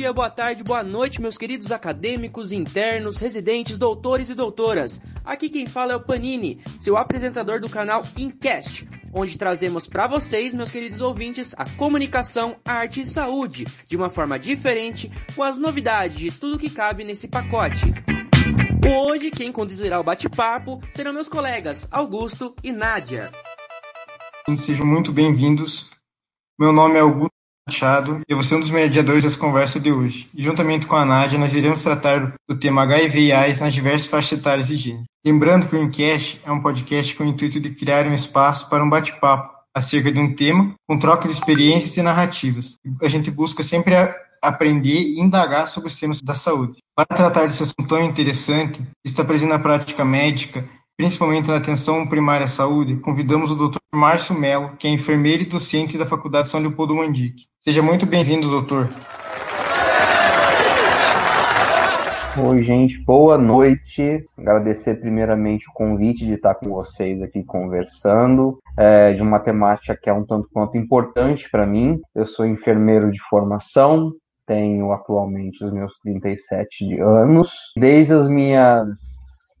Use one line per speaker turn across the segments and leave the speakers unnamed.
dia, boa tarde, boa noite, meus queridos acadêmicos, internos, residentes, doutores e doutoras. Aqui quem fala é o Panini, seu apresentador do canal Incast, onde trazemos para vocês, meus queridos ouvintes, a comunicação, arte e saúde, de uma forma diferente, com as novidades de tudo que cabe nesse pacote. Hoje, quem conduzirá o bate-papo serão meus colegas Augusto e Nádia.
Sejam muito bem-vindos. Meu nome é Augusto Machado eu vou ser um dos mediadores dessa conversa de hoje. E juntamente com a Nádia, nós iremos tratar do tema HIV e AIDS nas diversas faixas etárias e gênero. Lembrando que o Encast é um podcast com o intuito de criar um espaço para um bate-papo acerca de um tema, com troca de experiências e narrativas. A gente busca sempre aprender e indagar sobre os temas da saúde. Para tratar desse assunto tão interessante, está presente na prática médica, principalmente na atenção primária à saúde, convidamos o Dr. Márcio Mello, que é enfermeiro e docente da Faculdade São Leopoldo Mandique. Seja muito bem-vindo, doutor.
Oi, gente, boa noite. Agradecer primeiramente o convite de estar com vocês aqui conversando é, de uma temática que é um tanto quanto importante para mim. Eu sou enfermeiro de formação, tenho atualmente os meus 37 anos. Desde as minhas,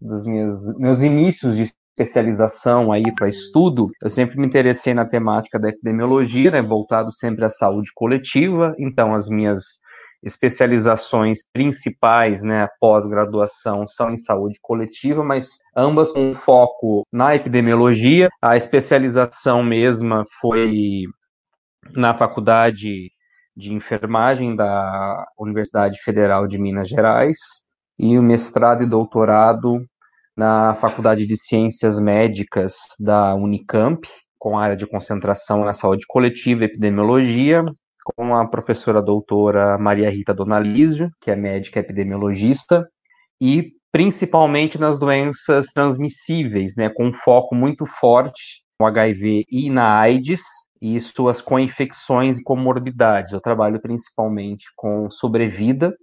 das minhas meus inícios de especialização aí para estudo, eu sempre me interessei na temática da epidemiologia, né, voltado sempre à saúde coletiva. Então, as minhas especializações principais, né, pós-graduação, são em saúde coletiva, mas ambas com foco na epidemiologia. A especialização mesma foi na faculdade de enfermagem da Universidade Federal de Minas Gerais e o mestrado e doutorado na Faculdade de Ciências Médicas da Unicamp, com área de concentração na saúde coletiva e epidemiologia, com a professora doutora Maria Rita Donalizio, que é médica epidemiologista, e principalmente nas doenças transmissíveis, né, com um foco muito forte no HIV e na AIDS, e suas co-infecções e comorbidades. Eu trabalho principalmente com sobrevida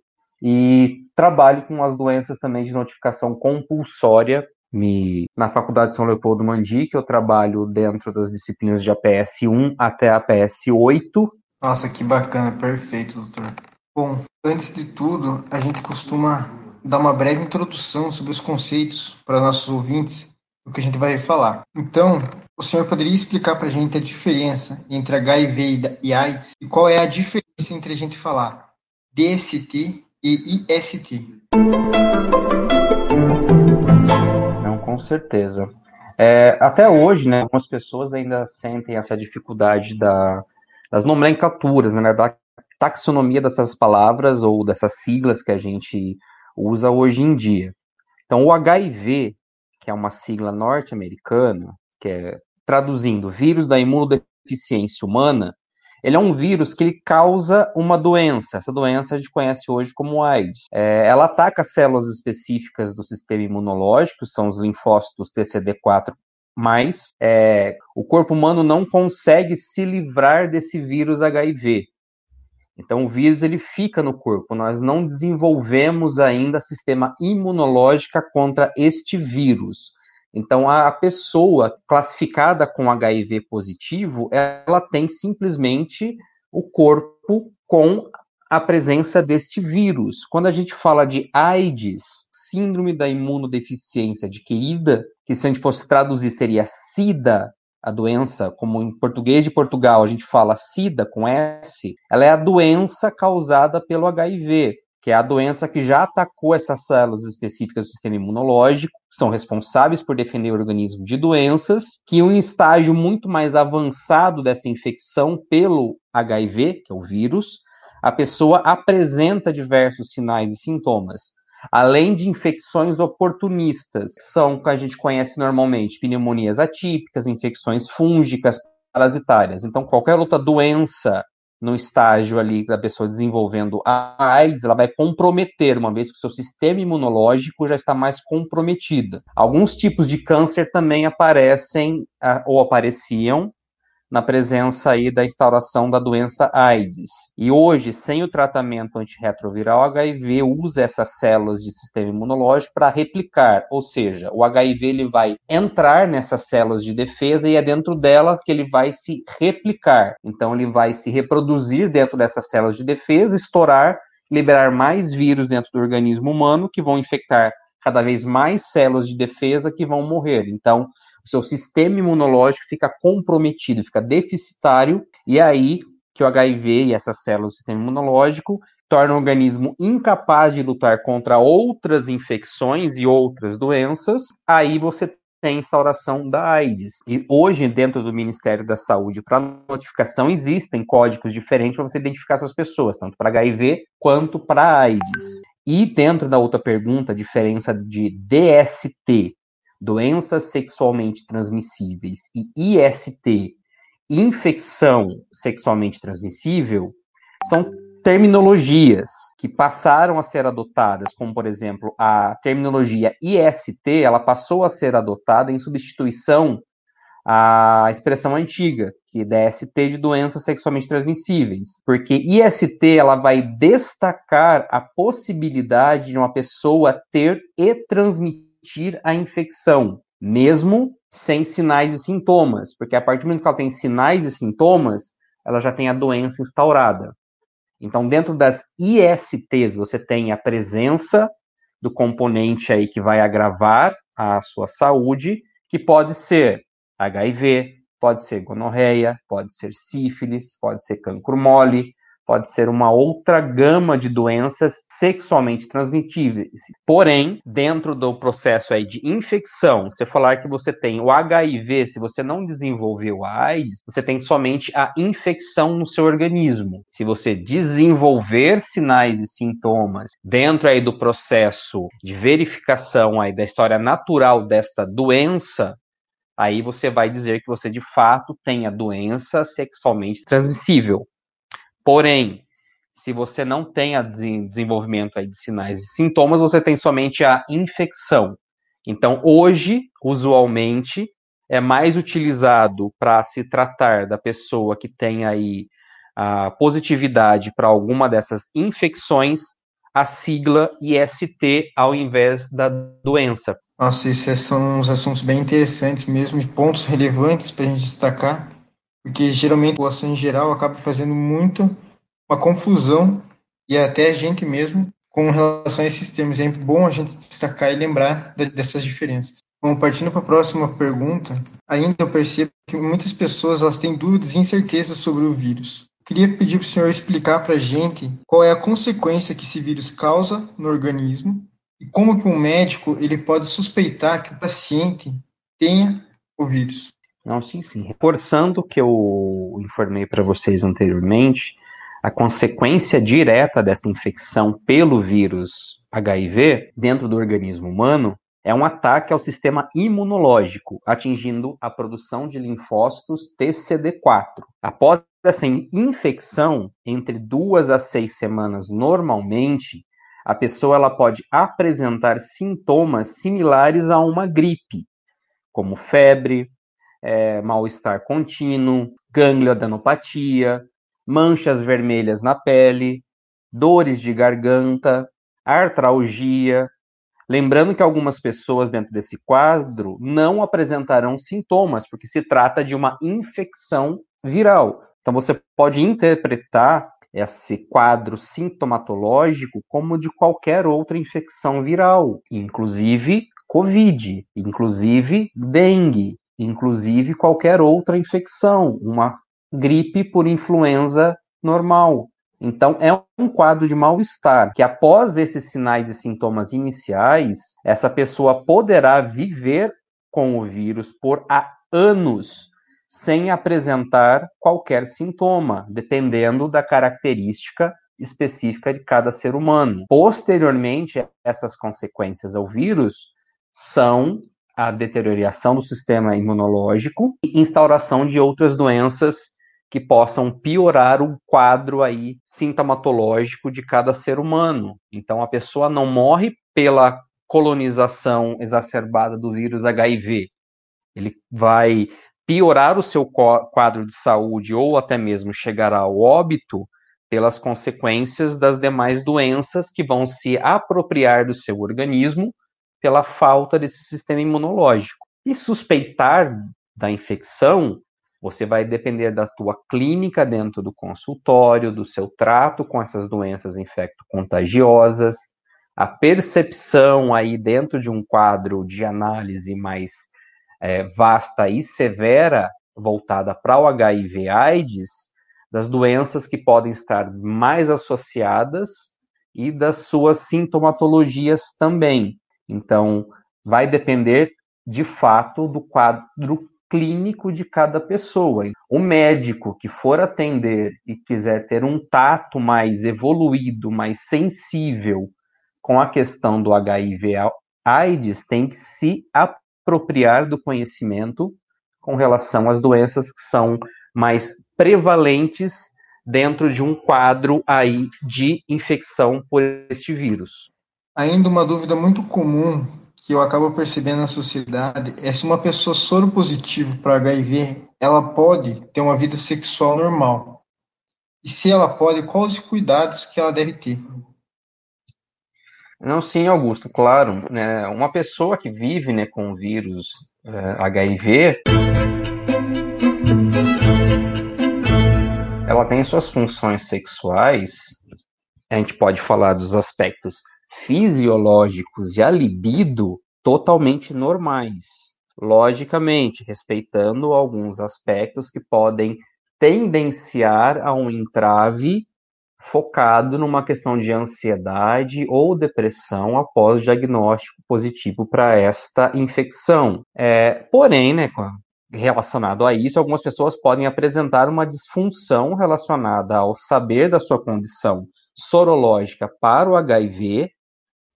e trabalho com as doenças também de notificação compulsória. Me, na Faculdade São Leopoldo Mandique, eu trabalho dentro das disciplinas de APS 1 até APS 8.
Nossa, que bacana, perfeito, doutor. Bom, antes de tudo, a gente costuma dar uma breve introdução sobre os conceitos para nossos ouvintes do que a gente vai falar. Então, o senhor poderia explicar para a gente a diferença entre HIV e AIDS e qual é a diferença entre a gente falar DST e IST?
Não, com certeza. É, até hoje, né, algumas pessoas ainda sentem essa dificuldade da, das nomenclaturas, né, da taxonomia dessas palavras ou dessas siglas que a gente usa hoje em dia. Então, o HIV, que é uma sigla norte-americana, que é traduzindo vírus da imunodeficiência humana, ele é um vírus que ele causa uma doença. Essa doença a gente conhece hoje como AIDS. É, ela ataca células específicas do sistema imunológico, são os linfócitos TCD4 mas é, o corpo humano não consegue se livrar desse vírus HIV. Então o vírus ele fica no corpo. Nós não desenvolvemos ainda sistema imunológico contra este vírus. Então, a pessoa classificada com HIV positivo, ela tem simplesmente o corpo com a presença deste vírus. Quando a gente fala de AIDS, síndrome da imunodeficiência adquirida, que se a gente fosse traduzir seria SIDA, a doença, como em português de Portugal a gente fala SIDA com S, ela é a doença causada pelo HIV que é a doença que já atacou essas células específicas do sistema imunológico, que são responsáveis por defender o organismo de doenças, que um estágio muito mais avançado dessa infecção pelo HIV, que é o vírus, a pessoa apresenta diversos sinais e sintomas. Além de infecções oportunistas, que são que a gente conhece normalmente, pneumonias atípicas, infecções fúngicas, parasitárias. Então, qualquer outra doença no estágio ali da pessoa desenvolvendo a AIDS, ela vai comprometer, uma vez que o seu sistema imunológico já está mais comprometido. Alguns tipos de câncer também aparecem ou apareciam na presença aí da instauração da doença AIDS. E hoje, sem o tratamento antirretroviral, o HIV usa essas células de sistema imunológico para replicar, ou seja, o HIV ele vai entrar nessas células de defesa e é dentro dela que ele vai se replicar. Então ele vai se reproduzir dentro dessas células de defesa, estourar liberar mais vírus dentro do organismo humano que vão infectar cada vez mais células de defesa que vão morrer. Então, seu sistema imunológico fica comprometido, fica deficitário, e é aí que o HIV e essas células do sistema imunológico tornam o organismo incapaz de lutar contra outras infecções e outras doenças, aí você tem instauração da AIDS. E hoje, dentro do Ministério da Saúde, para notificação, existem códigos diferentes para você identificar essas pessoas, tanto para HIV quanto para AIDS. E dentro da outra pergunta, a diferença de DST, doenças sexualmente transmissíveis, e IST, infecção sexualmente transmissível, são terminologias que passaram a ser adotadas, como por exemplo a terminologia IST, ela passou a ser adotada em substituição à expressão antiga, que é DST de doenças sexualmente transmissíveis, porque IST ela vai destacar a possibilidade de uma pessoa ter e transmitir a infecção, mesmo sem sinais e sintomas, porque a partir do momento que ela tem sinais e sintomas, ela já tem a doença instaurada. Então, dentro das ISTs, você tem a presença do componente aí que vai agravar a sua saúde, que pode ser HIV, pode ser gonorreia, pode ser sífilis, pode ser cancro mole, pode ser uma outra gama de doenças sexualmente transmitíveis. Porém, dentro do processo aí de infecção, você falar que você tem o HIV, se você não desenvolveu a AIDS, você tem somente a infecção no seu organismo. Se você desenvolver sinais e sintomas dentro aí do processo de verificação aí da história natural desta doença, aí você vai dizer que você de fato tem a doença sexualmente transmissível. Porém, se você não tem a desenvolvimento de sinais e sintomas, você tem somente a infecção. Então, hoje, usualmente, é mais utilizado para se tratar da pessoa que tem aí a positividade para alguma dessas infecções, a sigla IST ao invés da doença.
Nossa, esses são uns assuntos bem interessantes mesmo, pontos relevantes para a gente destacar porque geralmente a população em geral acaba fazendo muito uma confusão e até a gente mesmo com relação a esses termos. É bom a gente destacar e lembrar dessas diferenças. Bom, partindo para a próxima pergunta, ainda eu percebo que muitas pessoas elas têm dúvidas e incertezas sobre o vírus. Queria pedir para o senhor explicar para a gente qual é a consequência que esse vírus causa no organismo e como que um médico ele pode suspeitar que o paciente tenha o vírus.
Não, sim, sim. Reforçando o que eu informei para vocês anteriormente, a consequência direta dessa infecção pelo vírus HIV dentro do organismo humano é um ataque ao sistema imunológico, atingindo a produção de linfócitos TCD4. Após essa infecção, entre duas a seis semanas normalmente, a pessoa ela pode apresentar sintomas similares a uma gripe, como febre, é, mal-estar contínuo, ganglioadenopatia, manchas vermelhas na pele, dores de garganta, artralgia. Lembrando que algumas pessoas dentro desse quadro não apresentarão sintomas, porque se trata de uma infecção viral. Então você pode interpretar esse quadro sintomatológico como de qualquer outra infecção viral, inclusive Covid, inclusive dengue, inclusive qualquer outra infecção, uma gripe por influenza normal. Então, é um quadro de mal-estar que, após esses sinais e sintomas iniciais, essa pessoa poderá viver com o vírus por anos sem apresentar qualquer sintoma, dependendo da característica específica de cada ser humano. Posteriormente, essas consequências ao vírus são a deterioração do sistema imunológico e instauração de outras doenças que possam piorar o quadro aí sintomatológico de cada ser humano. Então a pessoa não morre pela colonização exacerbada do vírus HIV. Ele vai piorar o seu quadro de saúde ou até mesmo chegar ao óbito pelas consequências das demais doenças que vão se apropriar do seu organismo pela falta desse sistema imunológico. E suspeitar da infecção Você vai depender da tua clínica dentro do consultório, do seu trato com essas doenças infecto-contagiosas, a percepção aí dentro de um quadro de análise mais é, vasta e severa, voltada para o HIV/AIDS, das doenças que podem estar mais associadas e das suas sintomatologias também. Então, vai depender de fato do quadro clínico de cada pessoa. O médico que for atender e quiser ter um tato mais evoluído, mais sensível com a questão do HIV AIDS, tem que se apropriar do conhecimento com relação às doenças que são mais prevalentes dentro de um quadro aí de infecção por este vírus.
Ainda uma dúvida muito comum que eu acabo percebendo na sociedade é se uma pessoa soro positivo para HIV, ela pode ter uma vida sexual normal. E se ela pode, quais os cuidados que ela deve ter?
Não, sim, Augusto, claro. Né, uma pessoa que vive né, com o vírus é, HIV, ela tem suas funções sexuais, a gente pode falar dos aspectos fisiológicos e a libido totalmente normais. Logicamente, respeitando alguns aspectos que podem tendenciar a um entrave focado numa questão de ansiedade ou depressão após diagnóstico positivo para esta infecção. É, porém, né, relacionado a isso, algumas pessoas podem apresentar uma disfunção relacionada ao saber da sua condição sorológica para o HIV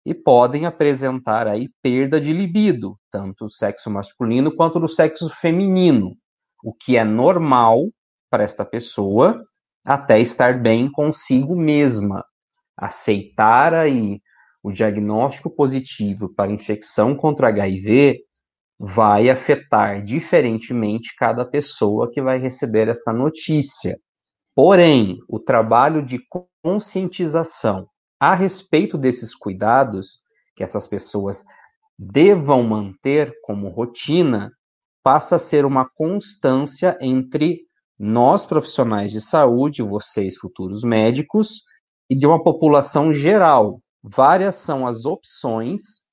e podem apresentar aí perda de libido, tanto do sexo masculino quanto do sexo feminino, o que é normal para esta pessoa até estar bem consigo mesma, aceitar aí o diagnóstico positivo para infecção contra HIV vai afetar diferentemente cada pessoa que vai receber esta notícia. Porém, o trabalho de conscientização a respeito desses cuidados que essas pessoas devam manter como rotina, passa a ser uma constância entre nós profissionais de saúde, vocês futuros médicos, e de uma população geral. Várias são as opções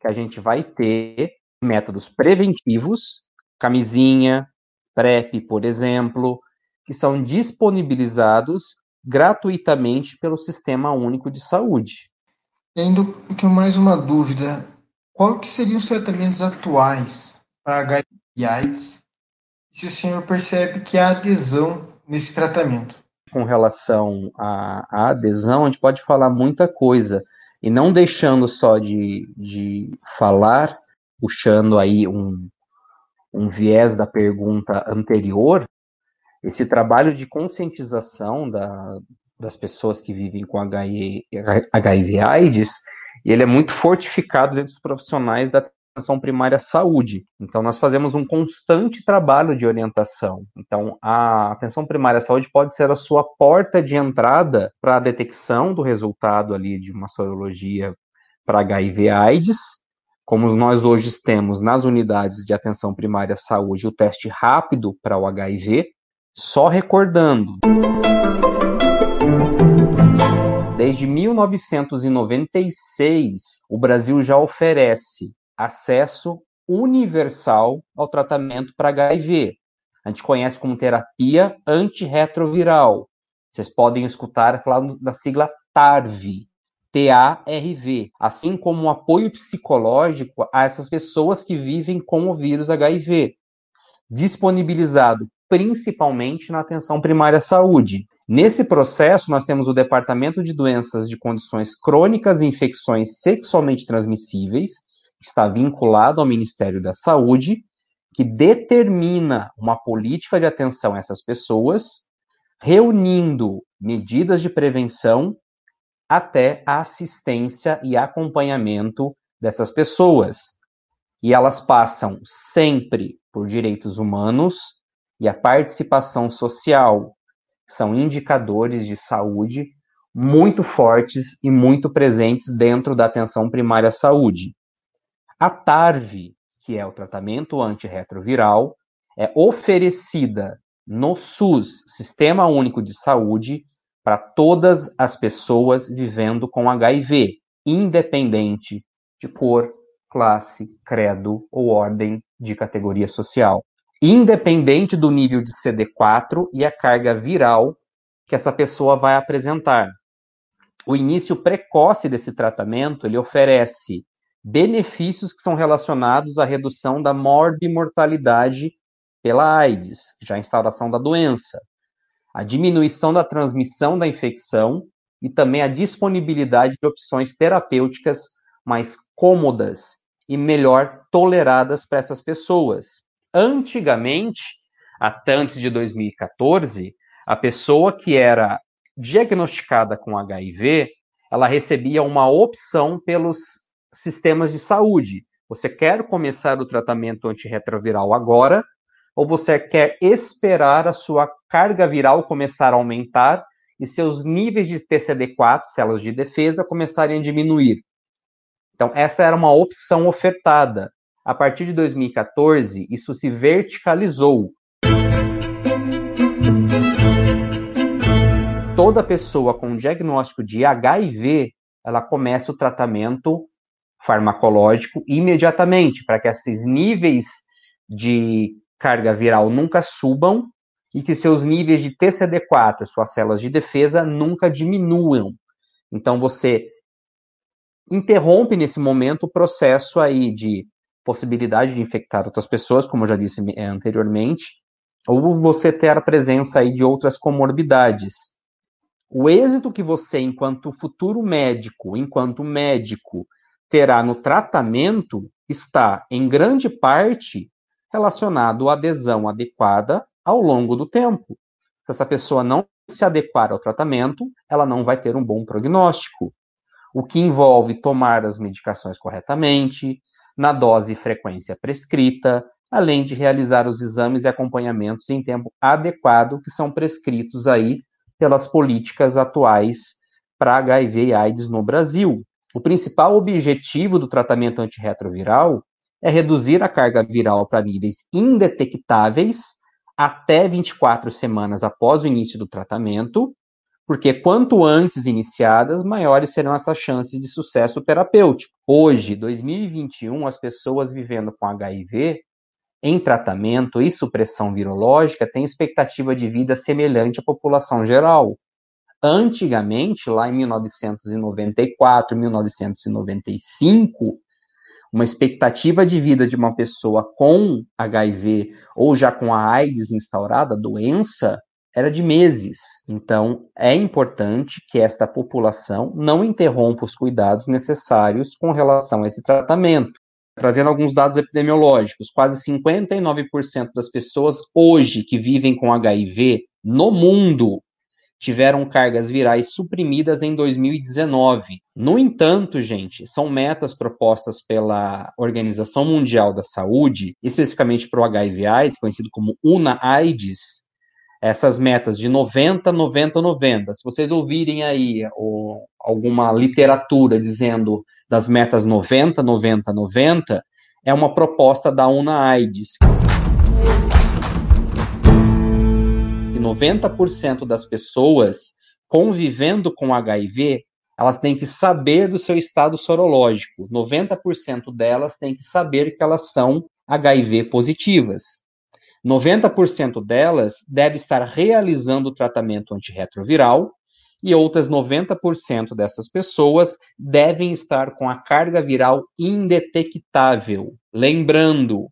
que a gente vai ter, métodos preventivos, camisinha, PrEP, por exemplo, que são disponibilizados gratuitamente pelo Sistema Único de Saúde.
E ainda que mais uma dúvida, qual que seriam os tratamentos atuais para HIV e AIDS? Se o senhor percebe que há adesão nesse tratamento?
Com relação à, à adesão, a gente pode falar muita coisa e não deixando só de, de falar, puxando aí um, um viés da pergunta anterior, esse trabalho de conscientização da, das pessoas que vivem com HIV, HIV AIDS, ele é muito fortificado dentro dos profissionais da atenção primária à saúde. Então, nós fazemos um constante trabalho de orientação. Então, a atenção primária à saúde pode ser a sua porta de entrada para a detecção do resultado ali de uma sorologia para HIV AIDS, como nós hoje temos nas unidades de atenção primária à saúde o teste rápido para o HIV, só recordando. Desde 1996, o Brasil já oferece acesso universal ao tratamento para HIV. A gente conhece como terapia antirretroviral. Vocês podem escutar falando da sigla TARV, T-A-R-V, assim como um apoio psicológico a essas pessoas que vivem com o vírus HIV, disponibilizado principalmente na atenção primária à saúde. Nesse processo, nós temos o Departamento de Doenças de Condições Crônicas e Infecções Sexualmente Transmissíveis, que está vinculado ao Ministério da Saúde, que determina uma política de atenção a essas pessoas, reunindo medidas de prevenção até a assistência e acompanhamento dessas pessoas. E elas passam sempre por direitos humanos, e a participação social são indicadores de saúde muito fortes e muito presentes dentro da atenção primária à saúde. A TARV, que é o tratamento antirretroviral, é oferecida no SUS, Sistema Único de Saúde, para todas as pessoas vivendo com HIV, independente de cor, classe, credo ou ordem de categoria social, independente do nível de CD4 e a carga viral que essa pessoa vai apresentar. O início precoce desse tratamento, ele oferece benefícios que são relacionados à redução da morbimortalidade pela AIDS, já a instauração da doença, a diminuição da transmissão da infecção e também a disponibilidade de opções terapêuticas mais cômodas e melhor toleradas para essas pessoas. Antigamente, até antes de 2014, a pessoa que era diagnosticada com HIV, ela recebia uma opção pelos sistemas de saúde. Você quer começar o tratamento antirretroviral agora ou você quer esperar a sua carga viral começar a aumentar e seus níveis de TCD4, células de defesa, começarem a diminuir? Então, essa era uma opção ofertada. A partir de 2014, isso se verticalizou. Toda pessoa com diagnóstico de HIV, ela começa o tratamento farmacológico imediatamente, para que esses níveis de carga viral nunca subam e que seus níveis de TCD4, suas células de defesa, nunca diminuam. Então você interrompe nesse momento o processo aí de possibilidade de infectar outras pessoas, como eu já disse eh, anteriormente, ou você ter a presença aí de outras comorbidades. O êxito que você, enquanto futuro médico, enquanto médico, terá no tratamento está, em grande parte, relacionado à adesão adequada ao longo do tempo. Se essa pessoa não se adequar ao tratamento, ela não vai ter um bom prognóstico, o que envolve tomar as medicações corretamente, na dose e frequência prescrita, além de realizar os exames e acompanhamentos em tempo adequado que são prescritos aí pelas políticas atuais para HIV e AIDS no Brasil. O principal objetivo do tratamento antirretroviral é reduzir a carga viral para níveis indetectáveis até 24 semanas após o início do tratamento, porque quanto antes iniciadas, maiores serão essas chances de sucesso terapêutico. Hoje, 2021, as pessoas vivendo com HIV em tratamento e supressão virológica têm expectativa de vida semelhante à população geral. Antigamente, lá em 1994, 1995, uma expectativa de vida de uma pessoa com HIV ou já com a AIDS instaurada, doença, era de meses. Então, é importante que esta população não interrompa os cuidados necessários com relação a esse tratamento. Trazendo alguns dados epidemiológicos, quase 59% das pessoas hoje que vivem com HIV no mundo tiveram cargas virais suprimidas em 2019. No entanto, gente, são metas propostas pela Organização Mundial da Saúde, especificamente para o HIV/AIDS, conhecido como UNA-AIDS, essas metas de 90, 90, 90. Se vocês ouvirem aí ou, alguma literatura dizendo das metas 90, 90, 90, é uma proposta da UNA-AIDS. 90% das pessoas convivendo com HIV, elas têm que saber do seu estado sorológico. 90% delas têm que saber que elas são HIV positivas. 90% delas deve estar realizando o tratamento antirretroviral e outras 90% dessas pessoas devem estar com a carga viral indetectável. Lembrando,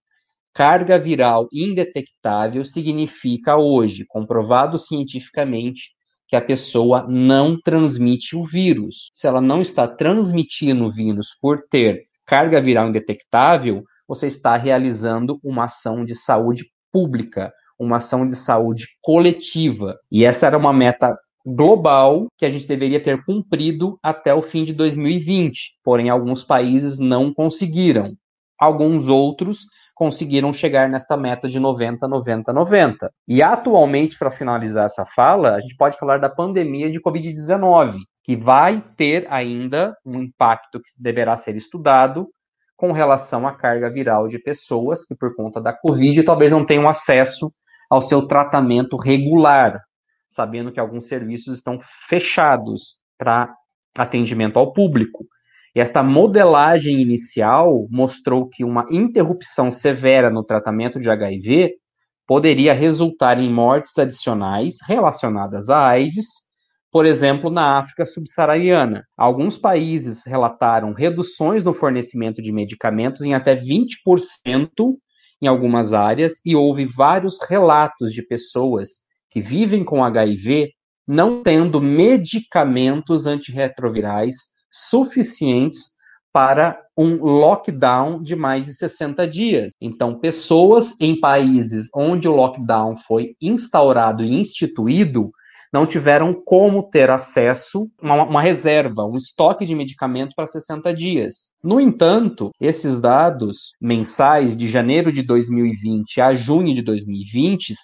Carga viral indetectável significa hoje, comprovado cientificamente, que a pessoa não transmite o vírus. Se ela não está transmitindo o vírus por ter carga viral indetectável, você está realizando uma ação de saúde pública, uma ação de saúde coletiva. E essa era uma meta global que a gente deveria ter cumprido até o fim de 2020. Porém, alguns países não conseguiram. Alguns outros conseguiram chegar nesta meta de 90, 90, 90. E atualmente, para finalizar essa fala, a gente pode falar da pandemia de Covid-19, que vai ter ainda um impacto que deverá ser estudado com relação à carga viral de pessoas que, por conta da Covid, talvez não tenham acesso ao seu tratamento regular, sabendo que alguns serviços estão fechados para atendimento ao público. E esta modelagem inicial mostrou que uma interrupção severa no tratamento de HIV poderia resultar em mortes adicionais relacionadas à AIDS, por exemplo, na África subsaariana. Alguns países relataram reduções no fornecimento de medicamentos em até 20% em algumas áreas, e houve vários relatos de pessoas que vivem com HIV não tendo medicamentos antirretrovirais suficientes para um lockdown de mais de 60 dias. Então, pessoas em países onde o lockdown foi instaurado e instituído não tiveram como ter acesso a uma, reserva, um estoque de medicamento para 60 dias. No entanto, esses dados mensais de janeiro de 2020 a junho de 2020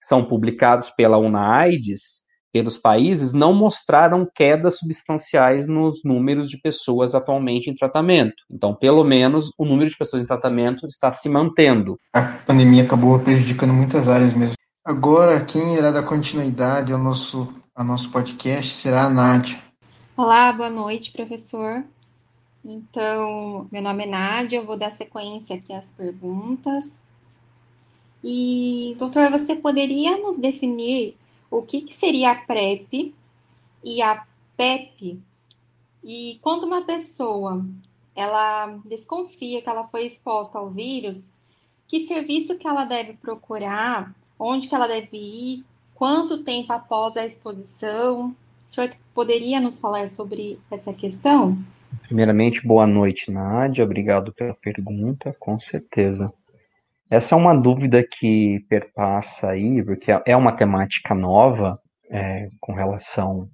são publicados pela UNAIDS pelos países não mostraram quedas substanciais nos números de pessoas atualmente em tratamento. Então, pelo menos, o número de pessoas em tratamento está se mantendo.
A pandemia acabou prejudicando muitas áreas mesmo. Agora, quem irá dar continuidade ao nosso, ao nosso podcast será a Nádia.
Olá, boa noite, professor. Então, meu nome é Nádia, eu vou dar sequência aqui às perguntas. E, doutor, você poderia nos definir o que, que seria a PrEP e a PEP. E quando uma pessoa ela desconfia que ela foi exposta ao vírus, que serviço que ela deve procurar, onde que ela deve ir, quanto tempo após a exposição? O senhor poderia nos falar sobre essa questão?
Primeiramente, boa noite, Nádia. Obrigado pela pergunta, com certeza. Essa é uma dúvida que perpassa aí, porque é uma temática nova é, com relação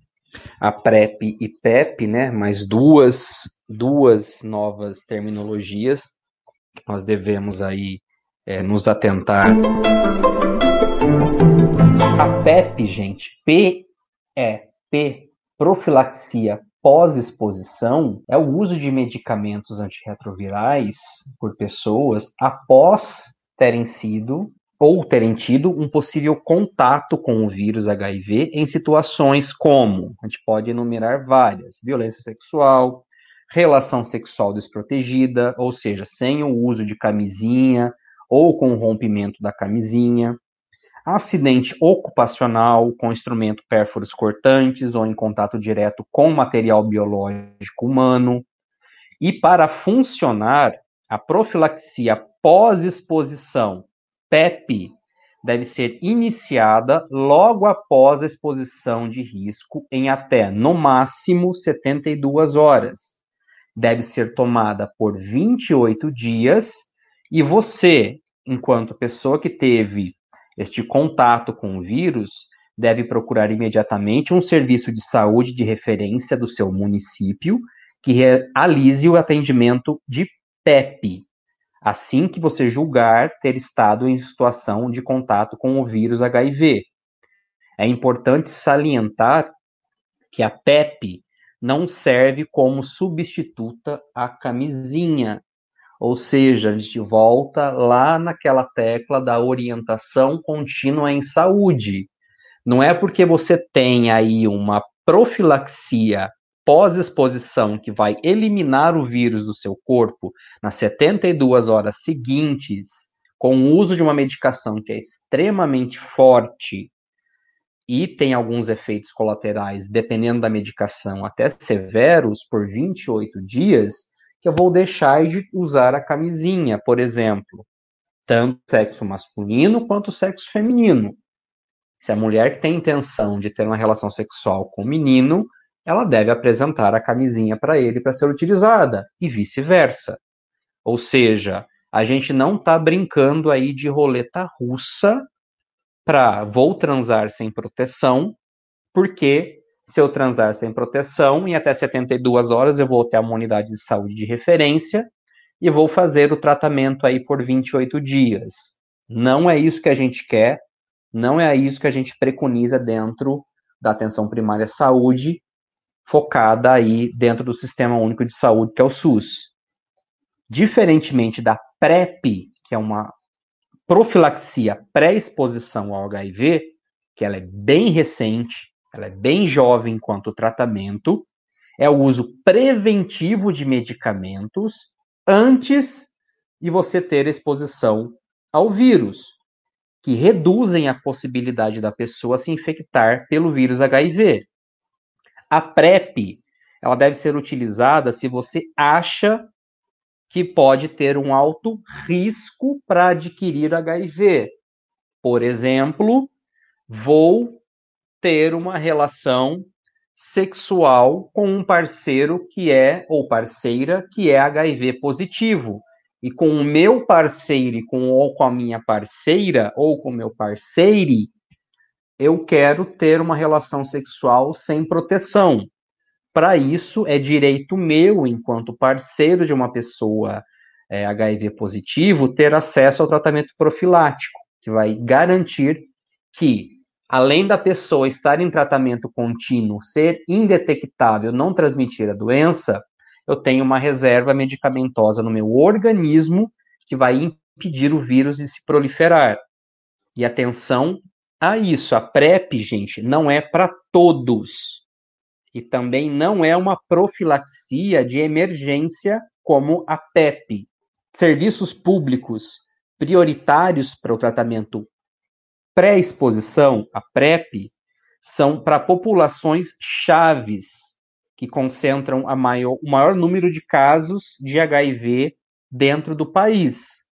a PrEP e PEP, né? Mas duas, duas novas terminologias que nós devemos aí é, nos atentar. A PEP, gente, P é P, profilaxia pós-exposição, é o uso de medicamentos antirretrovirais por pessoas após terem sido ou terem tido um possível contato com o vírus HIV em situações como, a gente pode enumerar várias, violência sexual, relação sexual desprotegida, ou seja, sem o uso de camisinha ou com o rompimento da camisinha, acidente ocupacional com instrumento pérforos cortantes ou em contato direto com material biológico humano. E para funcionar, a profilaxia pós-exposição, PEP, deve ser iniciada logo após a exposição de risco em até, no máximo, 72 horas. Deve ser tomada por 28 dias e você, enquanto pessoa que teve este contato com o vírus, deve procurar imediatamente um serviço de saúde de referência do seu município que realize o atendimento de PEP, assim que você julgar ter estado em situação de contato com o vírus HIV. É importante salientar que a PEP não serve como substituta à camisinha, ou seja, a gente volta lá naquela tecla da orientação contínua em saúde. Não é porque você tem aí uma profilaxia pós-exposição que vai eliminar o vírus do seu corpo nas 72 horas seguintes, com o uso de uma medicação que é extremamente forte e tem alguns efeitos colaterais, dependendo da medicação, até severos, por 28 dias, que eu vou deixar de usar a camisinha, por exemplo, tanto sexo masculino quanto sexo feminino. Se a mulher que tem intenção de ter uma relação sexual com o menino, ela deve apresentar a camisinha para ele para ser utilizada e vice-versa. Ou seja, a gente não está brincando aí de roleta russa para vou transar sem proteção, porque se eu transar sem proteção, em até 72 horas eu vou ter uma unidade de saúde de referência e vou fazer o tratamento aí por 28 dias. Não é isso que a gente quer, não é isso que a gente preconiza dentro da atenção primária à saúde focada aí dentro do Sistema Único de Saúde, que é o SUS. Diferentemente da PrEP, que é uma profilaxia pré-exposição ao HIV, que ela é bem recente, ela é bem jovem quanto tratamento, é o uso preventivo de medicamentos antes de você ter exposição ao vírus, que reduzem a possibilidade da pessoa se infectar pelo vírus HIV. A PrEP, ela deve ser utilizada se você acha que pode ter um alto risco para adquirir HIV. Por exemplo, vou ter uma relação sexual com um parceiro que é ou parceira que é HIV positivo. E com o meu parceiro e com ou com a minha parceira ou com o meu parceiro, eu quero ter uma relação sexual sem proteção. Para isso, é direito meu, enquanto parceiro de uma pessoa é, HIV positivo, ter acesso ao tratamento profilático, que vai garantir que, além da pessoa estar em tratamento contínuo, ser indetectável, não transmitir a doença, eu tenho uma reserva medicamentosa no meu organismo que vai impedir o vírus de se proliferar. E atenção a isso, a PrEP, gente, não é para todos e também não é uma profilaxia de emergência como a PEP. Serviços públicos prioritários para o tratamento pré-exposição, a PrEP, são para populações chaves que concentram maior, o maior número de casos de HIV dentro do país,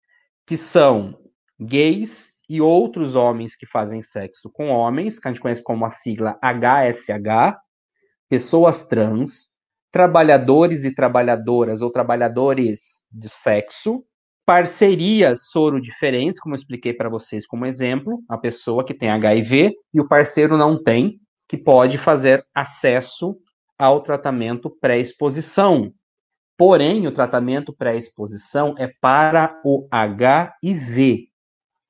que são gays e outros homens que fazem sexo com homens, que a gente conhece como a sigla HSH, pessoas trans, trabalhadores e trabalhadoras ou trabalhadores de sexo, parcerias soro diferentes, como eu expliquei para vocês como exemplo, a pessoa que tem HIV e o parceiro não tem, que pode fazer acesso ao tratamento pré-exposição. Porém, o tratamento pré-exposição é para o HIV,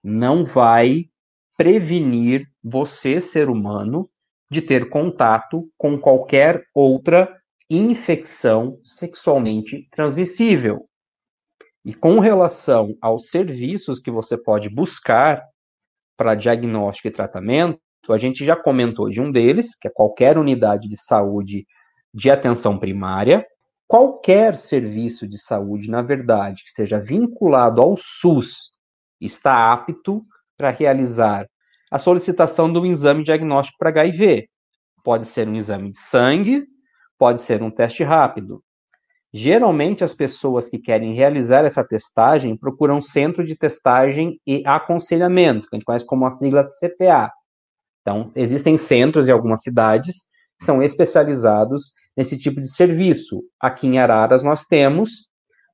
não vai prevenir você, ser humano, de ter contato com qualquer outra infecção sexualmente transmissível. E com relação aos serviços que você pode buscar para diagnóstico e tratamento, a gente já comentou de um deles, que é qualquer unidade de saúde de atenção primária. Qualquer serviço de saúde, na verdade, que esteja vinculado ao SUS, está apto para realizar a solicitação do exame diagnóstico para HIV. Pode ser um exame de sangue, pode ser um teste rápido. Geralmente, as pessoas que querem realizar essa testagem procuram centro de testagem e aconselhamento, que a gente conhece como a sigla CTA. Então, existem centros em algumas cidades que são especializados nesse tipo de serviço. Aqui em Araras, nós temos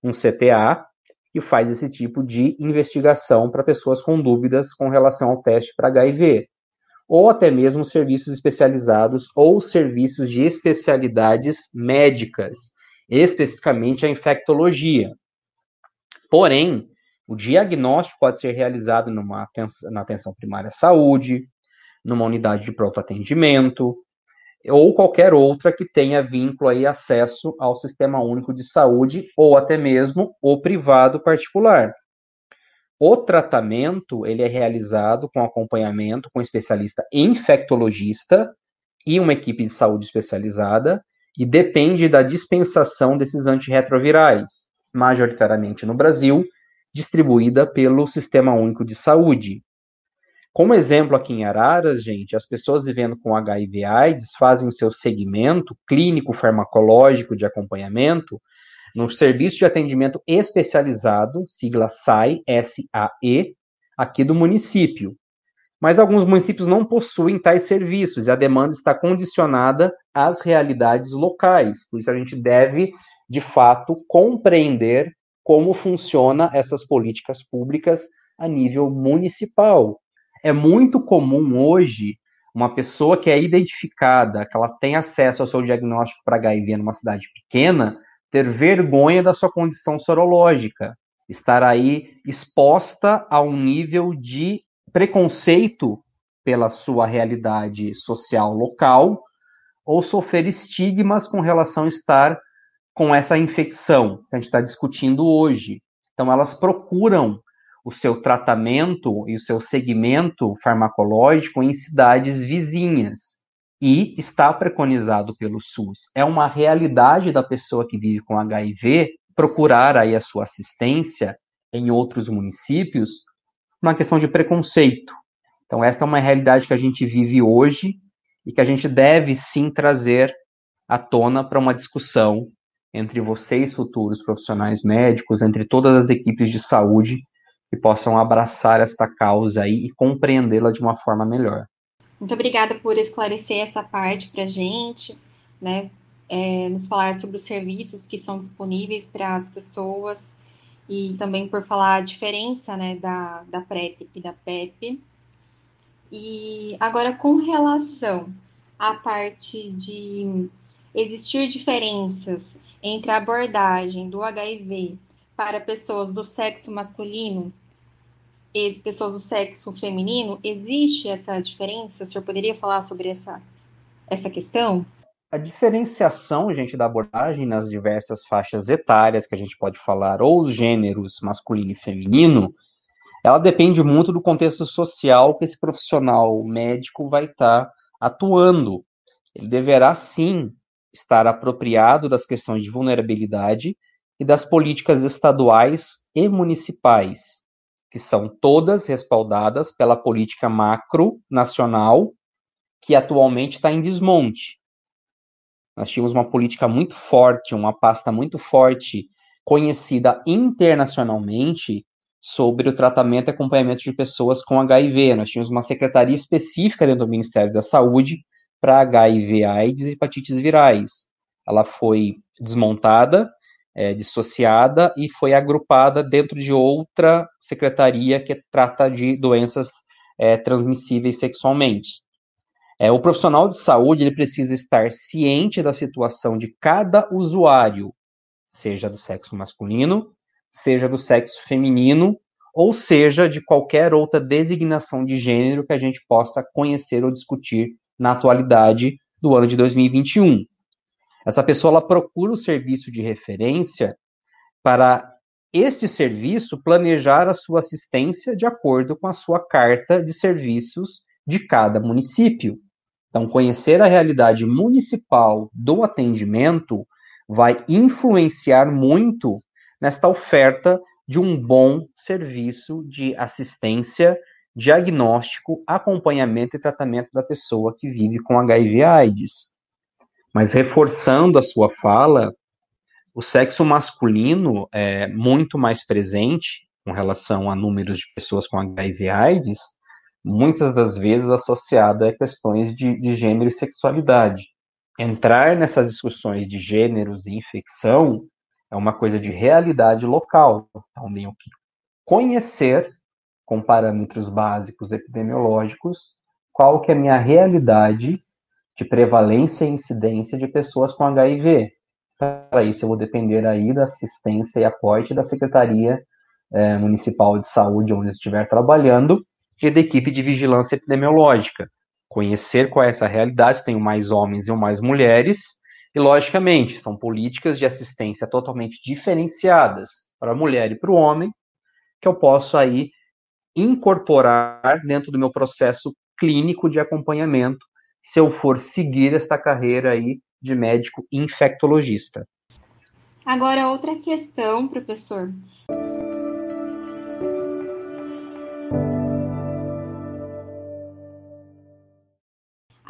um CTA, que faz esse tipo de investigação para pessoas com dúvidas com relação ao teste para HIV, ou até mesmo serviços especializados ou serviços de especialidades médicas, especificamente a infectologia. Porém, o diagnóstico pode ser realizado numa na atenção primária à saúde, numa unidade de pronto atendimento, ou qualquer outra que tenha vínculo aí acesso ao Sistema Único de Saúde ou até mesmo o privado particular. O tratamento ele é realizado com acompanhamento com especialista infectologista e uma equipe de saúde especializada e depende da dispensação desses antirretrovirais, majoritariamente no Brasil, distribuída pelo Sistema Único de Saúde. Como exemplo aqui em Araras, gente, as pessoas vivendo com HIV AIDS fazem o seu segmento clínico farmacológico de acompanhamento no Serviço de Atendimento Especializado, sigla SAE, S-A-E, aqui do município. Mas alguns municípios não possuem tais serviços e a demanda está condicionada às realidades locais. Por isso a gente deve, de fato, compreender como funciona essas políticas públicas a nível municipal. É muito comum hoje uma pessoa que é identificada, que ela tem acesso ao seu diagnóstico para HIV numa cidade pequena, ter vergonha da sua condição sorológica, estar aí exposta a um nível de preconceito pela sua realidade social local ou sofrer estigmas com relação a estar com essa infecção que a gente está discutindo hoje. Então, elas procuram o seu tratamento e o seu segmento farmacológico em cidades vizinhas. E está preconizado pelo SUS. É uma realidade da pessoa que vive com HIV procurar aí a sua assistência em outros municípios, uma questão de preconceito. Então, essa é uma realidade que a gente vive hoje e que a gente deve sim trazer à tona para uma discussão entre vocês, futuros profissionais médicos, entre todas as equipes de saúde que possam abraçar esta causa aí e compreendê-la de uma forma melhor.
Muito obrigada por esclarecer essa parte para a gente, né? É, nos falar sobre os serviços que são disponíveis para as pessoas e também por falar a diferença, né, da, da PrEP e da PEP. E agora, com relação à parte de existir diferenças entre a abordagem do HIV para pessoas do sexo masculino e pessoas do sexo feminino, existe essa diferença? O senhor poderia falar sobre essa, essa questão?
A diferenciação, gente, da abordagem nas diversas faixas etárias que a gente pode falar, ou os gêneros masculino e feminino, ela depende muito do contexto social que esse profissional médico vai estar atuando. Ele deverá, sim, estar apropriado das questões de vulnerabilidade e das políticas estaduais e municipais, que são todas respaldadas pela política macro nacional, que atualmente está em desmonte. Nós tínhamos uma política muito forte, uma pasta muito forte, conhecida internacionalmente, sobre o tratamento e acompanhamento de pessoas com HIV. Nós tínhamos uma secretaria específica dentro do Ministério da Saúde para HIV, AIDS e hepatites virais. Ela foi desmontada, é, dissociada e foi agrupada dentro de outra secretaria que trata de doenças é, transmissíveis sexualmente. É, o profissional de saúde ele precisa estar ciente da situação de cada usuário, seja do sexo masculino, seja do sexo feminino, ou seja de qualquer outra designação de gênero que a gente possa conhecer ou discutir na atualidade do ano de 2021. Essa pessoa ela procura o serviço de referência para este serviço planejar a sua assistência de acordo com a sua carta de serviços de cada município. Então, conhecer a realidade municipal do atendimento vai influenciar muito nesta oferta de um bom serviço de assistência diagnóstico, acompanhamento e tratamento da pessoa que vive com HIV/AIDS. Mas reforçando a sua fala, o sexo masculino é muito mais presente com relação a números de pessoas com HIV/AIDS, muitas das vezes associado a questões de, de gênero e sexualidade. Entrar nessas discussões de gêneros e infecção é uma coisa de realidade local. Então, tenho que conhecer com parâmetros básicos epidemiológicos, qual que é a minha realidade de prevalência e incidência de pessoas com HIV. Para isso, eu vou depender aí da assistência e aporte da Secretaria é, Municipal de Saúde, onde eu estiver trabalhando, e da equipe de vigilância epidemiológica. Conhecer qual é essa realidade, tenho mais homens e mais mulheres, e, logicamente, são políticas de assistência totalmente diferenciadas para a mulher e para o homem, que eu posso aí incorporar dentro do meu processo clínico de acompanhamento, se eu for seguir esta carreira aí de médico infectologista.
Agora, outra questão, professor.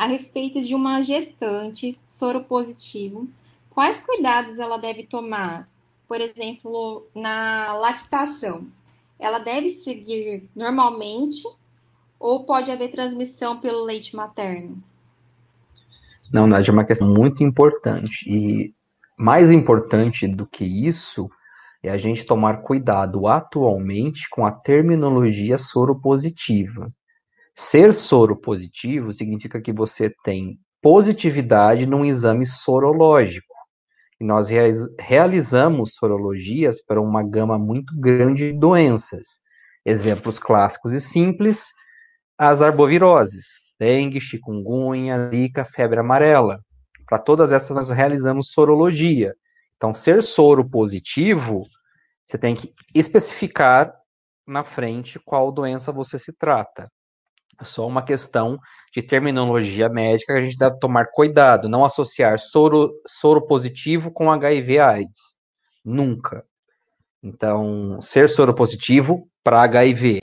A respeito de uma gestante soropositivo, quais cuidados ela deve tomar? Por exemplo, na lactação ela deve seguir normalmente ou pode haver transmissão pelo leite materno?
Não, Nádia, é uma questão muito importante. E mais importante do que isso é a gente tomar cuidado atualmente com a terminologia soropositiva. Ser soropositivo significa que você tem positividade num exame sorológico e nós realizamos sorologias para uma gama muito grande de doenças. Exemplos clássicos e simples, as arboviroses, dengue, chikungunya, zika, febre amarela. Para todas essas nós realizamos sorologia. Então, ser soro positivo, você tem que especificar na frente qual doença você se trata. É só uma questão de terminologia médica que a gente deve tomar cuidado, não associar soro, soro positivo com HIV/AIDS. Nunca. Então, ser soro positivo para HIV.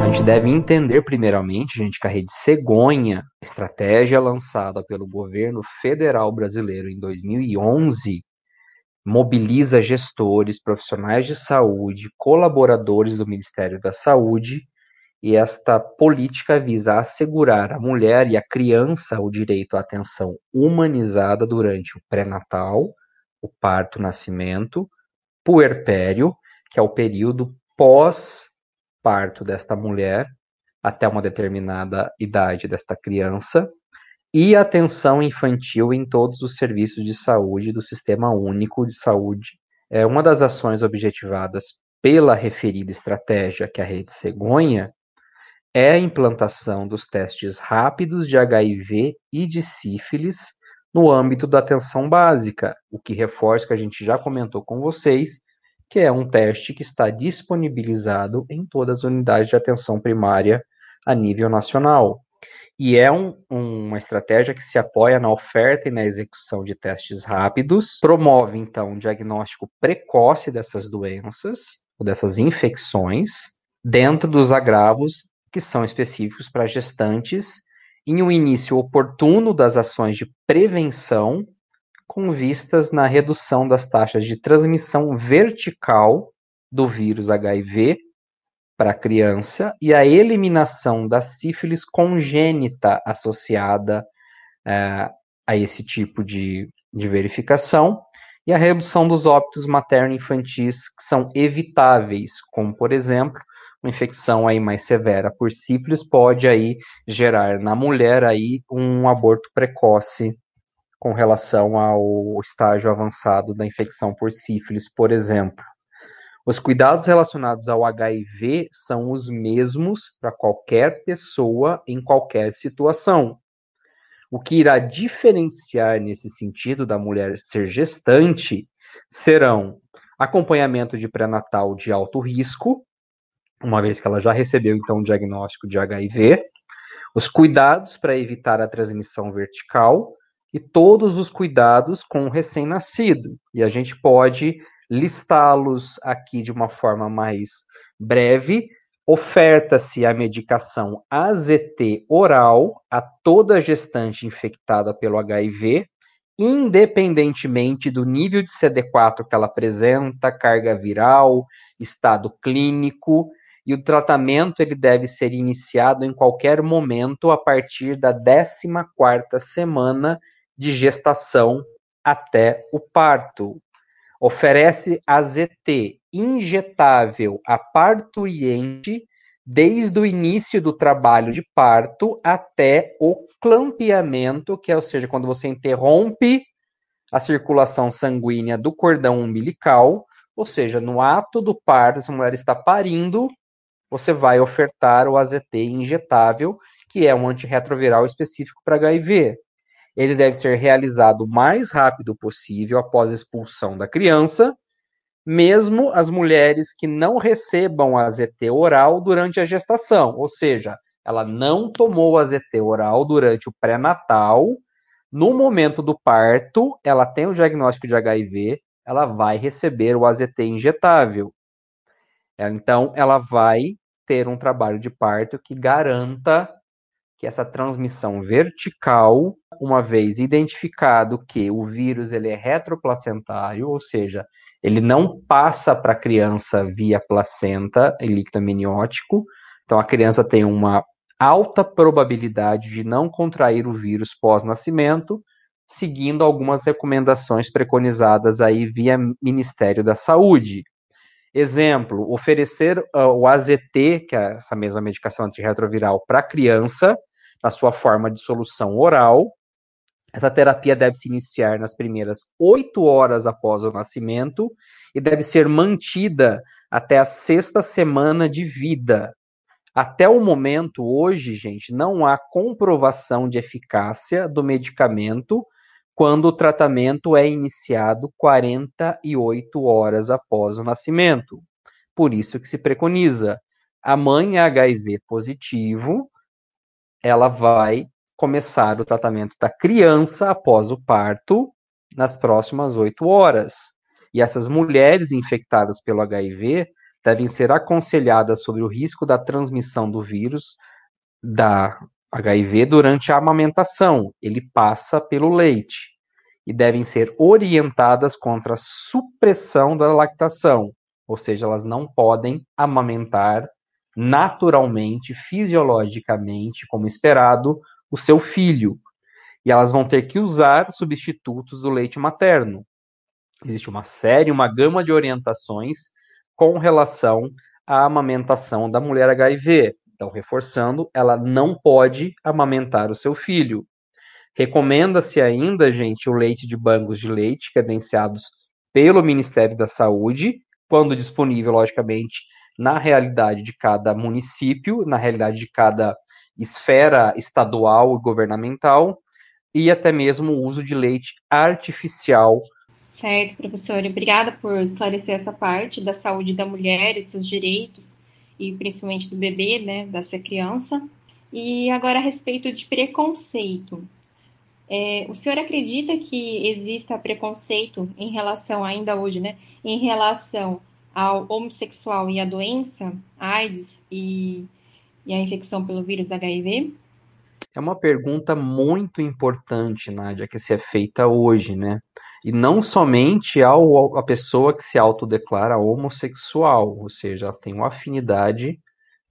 A gente deve entender, primeiramente, gente, que a rede cegonha, estratégia lançada pelo governo federal brasileiro em 2011, mobiliza gestores, profissionais de saúde, colaboradores do Ministério da Saúde, e esta política visa assegurar à mulher e à criança o direito à atenção humanizada durante o pré-natal, o parto, nascimento, puerpério, que é o período pós-parto desta mulher, até uma determinada idade desta criança, e atenção infantil em todos os serviços de saúde do Sistema Único de Saúde. É uma das ações objetivadas pela referida estratégia, que é a Rede Cegonha, é a implantação dos testes rápidos de HIV e de sífilis no âmbito da atenção básica, o que reforça que a gente já comentou com vocês, que é um teste que está disponibilizado em todas as unidades de atenção primária a nível nacional. E é um, uma estratégia que se apoia na oferta e na execução de testes rápidos, promove então um diagnóstico precoce dessas doenças, ou dessas infecções, dentro dos agravos que são específicos para gestantes, em um início oportuno das ações de prevenção, com vistas na redução das taxas de transmissão vertical do vírus HIV para a criança e a eliminação da sífilis congênita associada é, a esse tipo de, de verificação e a redução dos óbitos materno-infantis que são evitáveis, como, por exemplo, uma infecção aí mais severa por sífilis pode aí gerar na mulher aí um aborto precoce com relação ao estágio avançado da infecção por sífilis, por exemplo. Os cuidados relacionados ao HIV são os mesmos para qualquer pessoa em qualquer situação. O que irá diferenciar nesse sentido da mulher ser gestante serão acompanhamento de pré-natal de alto risco, uma vez que ela já recebeu então o diagnóstico de HIV, os cuidados para evitar a transmissão vertical e todos os cuidados com o recém-nascido. E a gente pode listá-los aqui de uma forma mais breve. Oferta-se a medicação AZT oral a toda gestante infectada pelo HIV, independentemente do nível de CD4 que ela apresenta, carga viral, estado clínico, e o tratamento ele deve ser iniciado em qualquer momento a partir da 14ª semana de gestação até o parto oferece AZT injetável a parturiente desde o início do trabalho de parto até o clampeamento, que é, ou seja, quando você interrompe a circulação sanguínea do cordão umbilical, ou seja, no ato do parto, se a mulher está parindo, você vai ofertar o AZT injetável, que é um antirretroviral específico para HIV ele deve ser realizado o mais rápido possível após a expulsão da criança, mesmo as mulheres que não recebam a AZT oral durante a gestação, ou seja, ela não tomou a AZT oral durante o pré-natal, no momento do parto, ela tem o diagnóstico de HIV, ela vai receber o AZT injetável. Então, ela vai ter um trabalho de parto que garanta que essa transmissão vertical, uma vez identificado que o vírus ele é retroplacentário, ou seja, ele não passa para a criança via placenta e líquido amniótico, então a criança tem uma alta probabilidade de não contrair o vírus pós-nascimento, seguindo algumas recomendações preconizadas aí via Ministério da Saúde. Exemplo, oferecer uh, o AZT, que é essa mesma medicação antirretroviral, para a criança, na sua forma de solução oral. Essa terapia deve se iniciar nas primeiras oito horas após o nascimento e deve ser mantida até a sexta semana de vida. Até o momento, hoje, gente, não há comprovação de eficácia do medicamento quando o tratamento é iniciado 48 horas após o nascimento. Por isso que se preconiza. A mãe HIV positivo, ela vai começar o tratamento da criança após o parto nas próximas oito horas. E essas mulheres infectadas pelo HIV devem ser aconselhadas sobre o risco da transmissão do vírus da HIV durante a amamentação. Ele passa pelo leite. E devem ser orientadas contra a supressão da lactação, ou seja, elas não podem amamentar naturalmente, fisiologicamente, como esperado, o seu filho. E elas vão ter que usar substitutos do leite materno. Existe uma série, uma gama de orientações com relação à amamentação da mulher HIV. Então, reforçando, ela não pode amamentar o seu filho. Recomenda-se ainda, gente, o leite de bancos de leite credenciados pelo Ministério da Saúde, quando disponível, logicamente, na realidade de cada município, na realidade de cada esfera estadual e governamental, e até mesmo o uso de leite artificial.
Certo, professor. Obrigada por esclarecer essa parte da saúde da mulher e seus direitos, e principalmente do bebê, né, dessa criança. E agora a respeito de preconceito. É, o senhor acredita que exista preconceito em relação, ainda hoje, né, em relação ao homossexual e à doença, AIDS e, e a infecção pelo vírus HIV?
É uma pergunta muito importante, Nádia, que se é feita hoje, né? E não somente ao, a pessoa que se autodeclara homossexual, ou seja, tem uma afinidade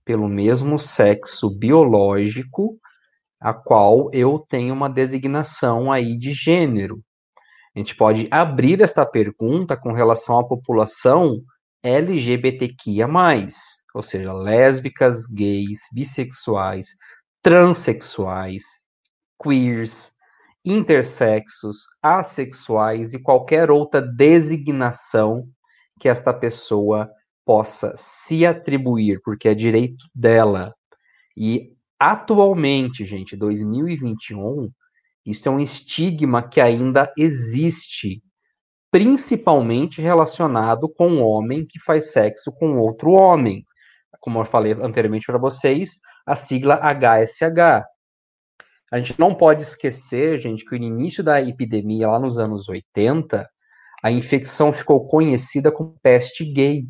pelo mesmo sexo biológico, a qual eu tenho uma designação aí de gênero. A gente pode abrir esta pergunta com relação à população LGBTQIA+, ou seja, lésbicas, gays, bissexuais, transexuais, queers, intersexos, assexuais e qualquer outra designação que esta pessoa possa se atribuir, porque é direito dela. E atualmente, gente, 2021, isso é um estigma que ainda existe principalmente relacionado com um homem que faz sexo com outro homem. Como eu falei anteriormente para vocês, a sigla HSH. A gente não pode esquecer, gente, que no início da epidemia, lá nos anos 80, a infecção ficou conhecida como peste gay.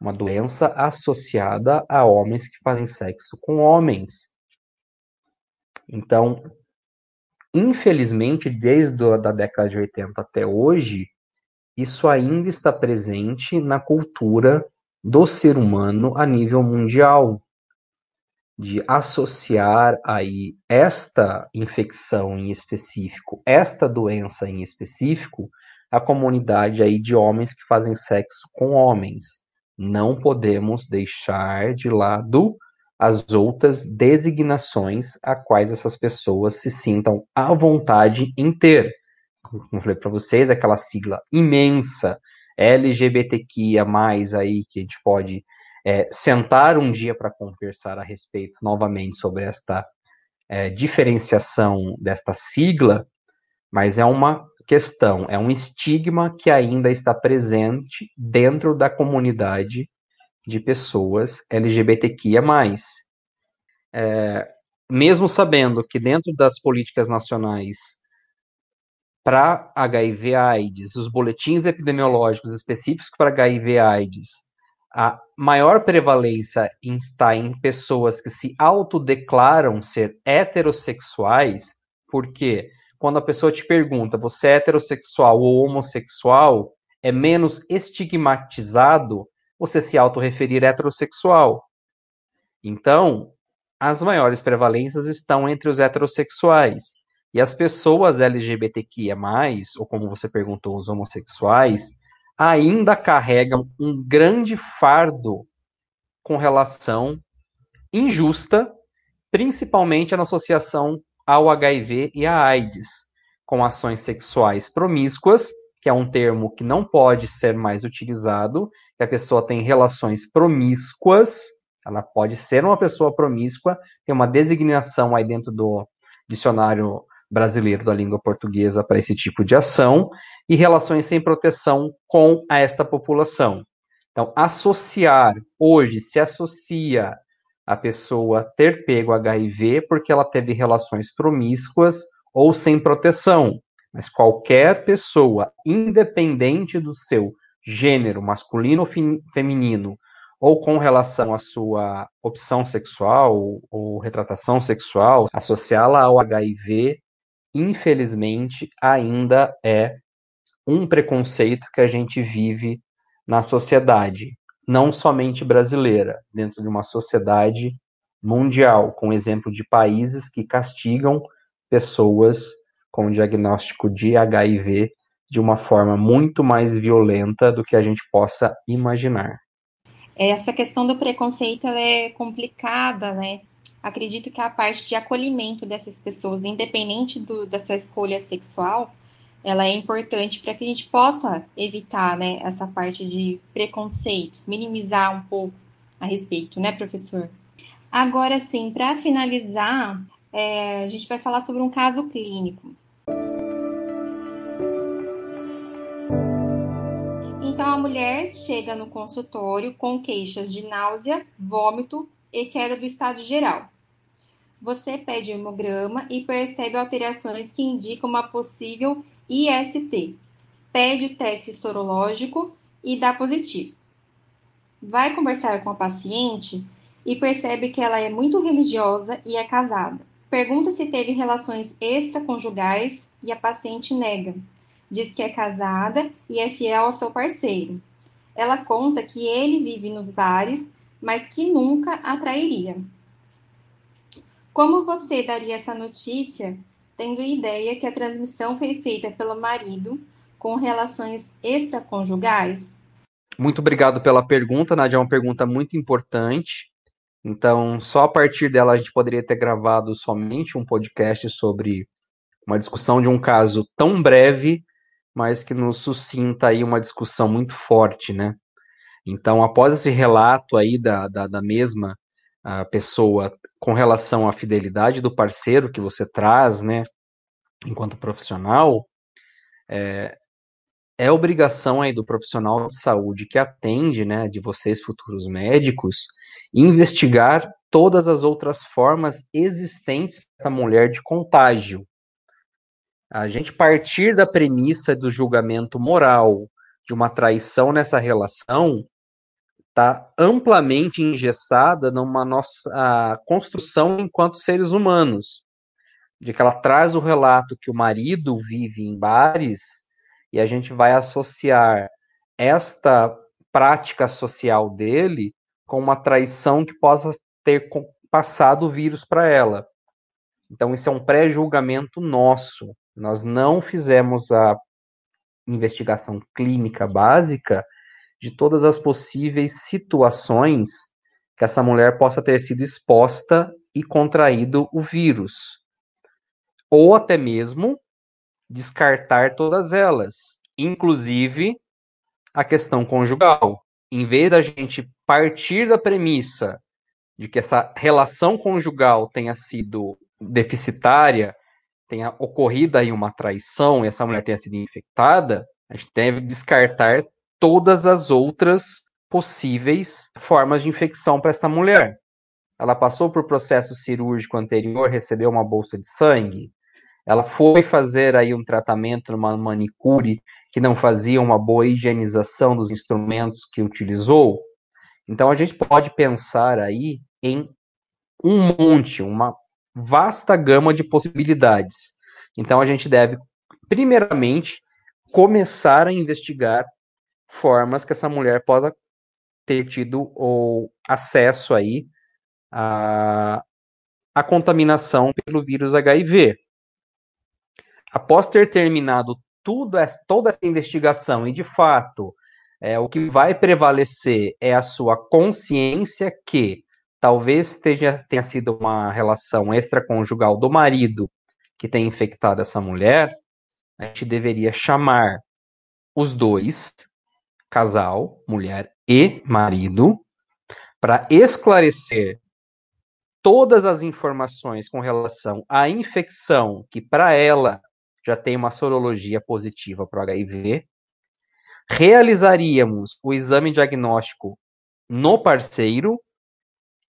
Uma doença associada a homens que fazem sexo com homens. Então, Infelizmente, desde a da década de 80 até hoje, isso ainda está presente na cultura do ser humano a nível mundial, de associar aí esta infecção em específico, esta doença em específico, à comunidade aí de homens que fazem sexo com homens. Não podemos deixar de lado as outras designações a quais essas pessoas se sintam à vontade em ter. Como eu falei para vocês, aquela sigla imensa LGBTQIA+, aí, que a gente pode é, sentar um dia para conversar a respeito novamente sobre esta é, diferenciação desta sigla, mas é uma questão, é um estigma que ainda está presente dentro da comunidade de pessoas LGBTQIA+. É, mesmo sabendo que dentro das políticas nacionais para HIV AIDS, os boletins epidemiológicos específicos para HIV AIDS, a maior prevalência está em pessoas que se autodeclaram ser heterossexuais, porque quando a pessoa te pergunta, você é heterossexual ou homossexual, é menos estigmatizado você se autorreferir heterossexual. Então, as maiores prevalências estão entre os heterossexuais. E as pessoas LGBTQIA, ou como você perguntou, os homossexuais, ainda carregam um grande fardo com relação injusta, principalmente na associação ao HIV e à AIDS, com ações sexuais promíscuas, que é um termo que não pode ser mais utilizado, que a pessoa tem relações promíscuas, ela pode ser uma pessoa promíscua, tem uma designação aí dentro do dicionário brasileiro da língua portuguesa para esse tipo de ação e relações sem proteção com esta população. Então, associar, hoje se associa a pessoa ter pego HIV porque ela teve relações promíscuas ou sem proteção. Mas qualquer pessoa, independente do seu gênero, masculino ou feminino, ou com relação à sua opção sexual ou retratação sexual, associá-la ao HIV, infelizmente, ainda é um preconceito que a gente vive na sociedade, não somente brasileira, dentro de uma sociedade mundial, com exemplo de países que castigam pessoas com diagnóstico de HIV de uma forma muito mais violenta do que a gente possa imaginar.
Essa questão do preconceito é complicada, né? Acredito que a parte de acolhimento dessas pessoas, independente do, da sua escolha sexual, ela é importante para que a gente possa evitar né, essa parte de preconceitos, minimizar um pouco a respeito, né, professor? Agora sim, para finalizar, é, a gente vai falar sobre um caso clínico. Então, a mulher chega no consultório com queixas de náusea, vômito e queda do estado geral. Você pede o hemograma e percebe alterações que indicam uma possível IST. Pede o teste sorológico e dá positivo. Vai conversar com a paciente e percebe que ela é muito religiosa e é casada. Pergunta se teve relações extraconjugais e a paciente nega diz que é casada e é fiel ao seu parceiro. Ela conta que ele vive nos bares, mas que nunca a trairia. Como você daria essa notícia, tendo ideia que a transmissão foi feita pelo marido com relações extraconjugais?
Muito obrigado pela pergunta, Nadia. É uma pergunta muito importante. Então, só a partir dela a gente poderia ter gravado somente um podcast sobre uma discussão de um caso tão breve mas que nos suscita aí uma discussão muito forte, né? Então, após esse relato aí da, da, da mesma pessoa com relação à fidelidade do parceiro que você traz, né, enquanto profissional, é, é obrigação aí do profissional de saúde que atende, né, de vocês futuros médicos, investigar todas as outras formas existentes da mulher de contágio, a gente partir da premissa do julgamento moral de uma traição nessa relação está amplamente engessada numa nossa construção enquanto seres humanos, de que ela traz o relato que o marido vive em bares e a gente vai associar esta prática social dele com uma traição que possa ter passado o vírus para ela. Então, isso é um pré-julgamento nosso. Nós não fizemos a investigação clínica básica de todas as possíveis situações que essa mulher possa ter sido exposta e contraído o vírus. Ou até mesmo descartar todas elas, inclusive a questão conjugal. Em vez da gente partir da premissa de que essa relação conjugal tenha sido deficitária tenha ocorrido aí uma traição e essa mulher tenha sido infectada, a gente deve descartar todas as outras possíveis formas de infecção para essa mulher. Ela passou por processo cirúrgico anterior, recebeu uma bolsa de sangue, ela foi fazer aí um tratamento numa manicure que não fazia uma boa higienização dos instrumentos que utilizou. Então a gente pode pensar aí em um monte, uma vasta gama de possibilidades. Então a gente deve, primeiramente, começar a investigar formas que essa mulher possa ter tido ou acesso aí a, a contaminação pelo vírus HIV. Após ter terminado tudo toda essa investigação e de fato é, o que vai prevalecer é a sua consciência que talvez tenha, tenha sido uma relação extraconjugal do marido que tenha infectado essa mulher, a gente deveria chamar os dois, casal, mulher e marido, para esclarecer todas as informações com relação à infecção, que para ela já tem uma sorologia positiva para o HIV, realizaríamos o exame diagnóstico no parceiro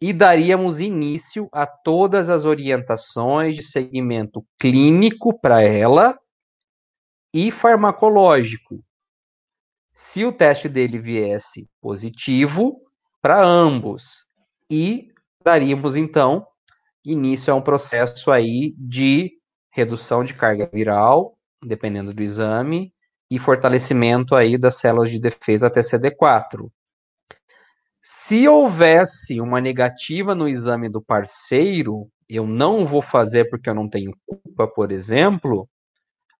e daríamos início a todas as orientações de segmento clínico para ela e farmacológico. Se o teste dele viesse positivo, para ambos. E daríamos, então, início a um processo aí de redução de carga viral, dependendo do exame, e fortalecimento aí das células de defesa até CD4. Se houvesse uma negativa no exame do parceiro, eu não vou fazer porque eu não tenho culpa, por exemplo,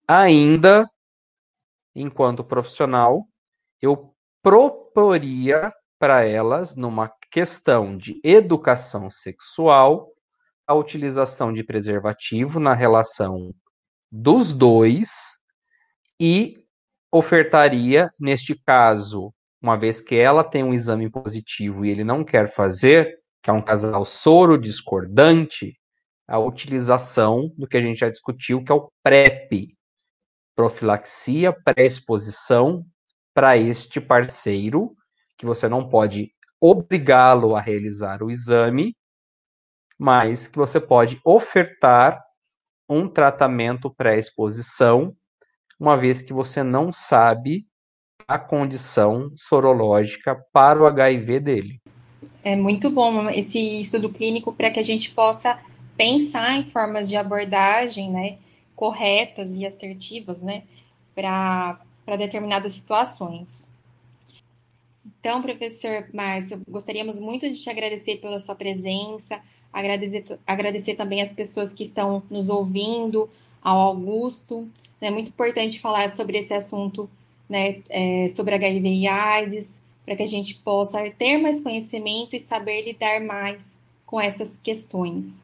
ainda, enquanto profissional, eu proporia para elas, numa questão de educação sexual, a utilização de preservativo na relação dos dois e ofertaria, neste caso, uma vez que ela tem um exame positivo e ele não quer fazer, que é um casal soro discordante, a utilização do que a gente já discutiu, que é o PrEP, profilaxia pré-exposição para este parceiro, que você não pode obrigá-lo a realizar o exame, mas que você pode ofertar um tratamento pré-exposição uma vez que você não sabe a condição sorológica para o HIV dele.
É muito bom esse estudo clínico para que a gente possa pensar em formas de abordagem, né, corretas e assertivas, né, para determinadas situações. Então, professor Márcio, gostaríamos muito de te agradecer pela sua presença, agradecer, agradecer também as pessoas que estão nos ouvindo, ao Augusto. É muito importante falar sobre esse assunto, né, é, sobre HIV e AIDS, para que a gente possa ter mais conhecimento e saber lidar mais com essas questões.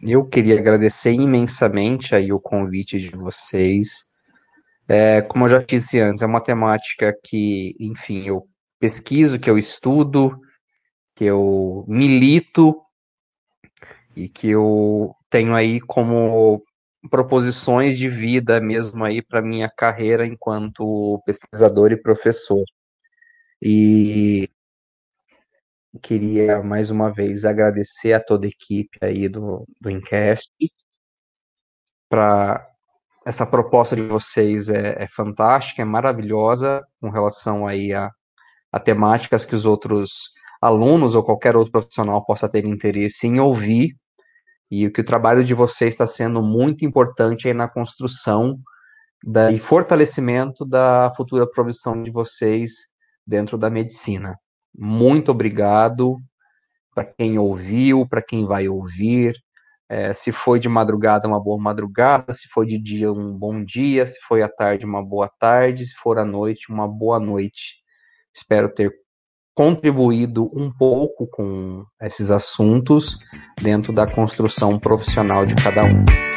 Eu queria agradecer imensamente aí o convite de vocês. É, como eu já disse antes, é uma temática que, enfim, eu pesquiso, que eu estudo, que eu milito e que eu tenho aí como proposições de vida mesmo aí para minha carreira enquanto pesquisador e professor. E queria mais uma vez agradecer a toda a equipe aí do, do Incast para essa proposta de vocês é, é, fantástica, é maravilhosa com relação aí a, a temáticas que os outros alunos ou qualquer outro profissional possa ter interesse em ouvir e que o trabalho de vocês está sendo muito importante aí na construção da, e fortalecimento da futura profissão de vocês dentro da medicina. Muito obrigado para quem ouviu, para quem vai ouvir. É, se foi de madrugada, uma boa madrugada, se foi de dia, um bom dia, se foi à tarde, uma boa tarde, se for à noite, uma boa noite. Espero ter contribuído um pouco com esses assuntos dentro da construção profissional de cada um.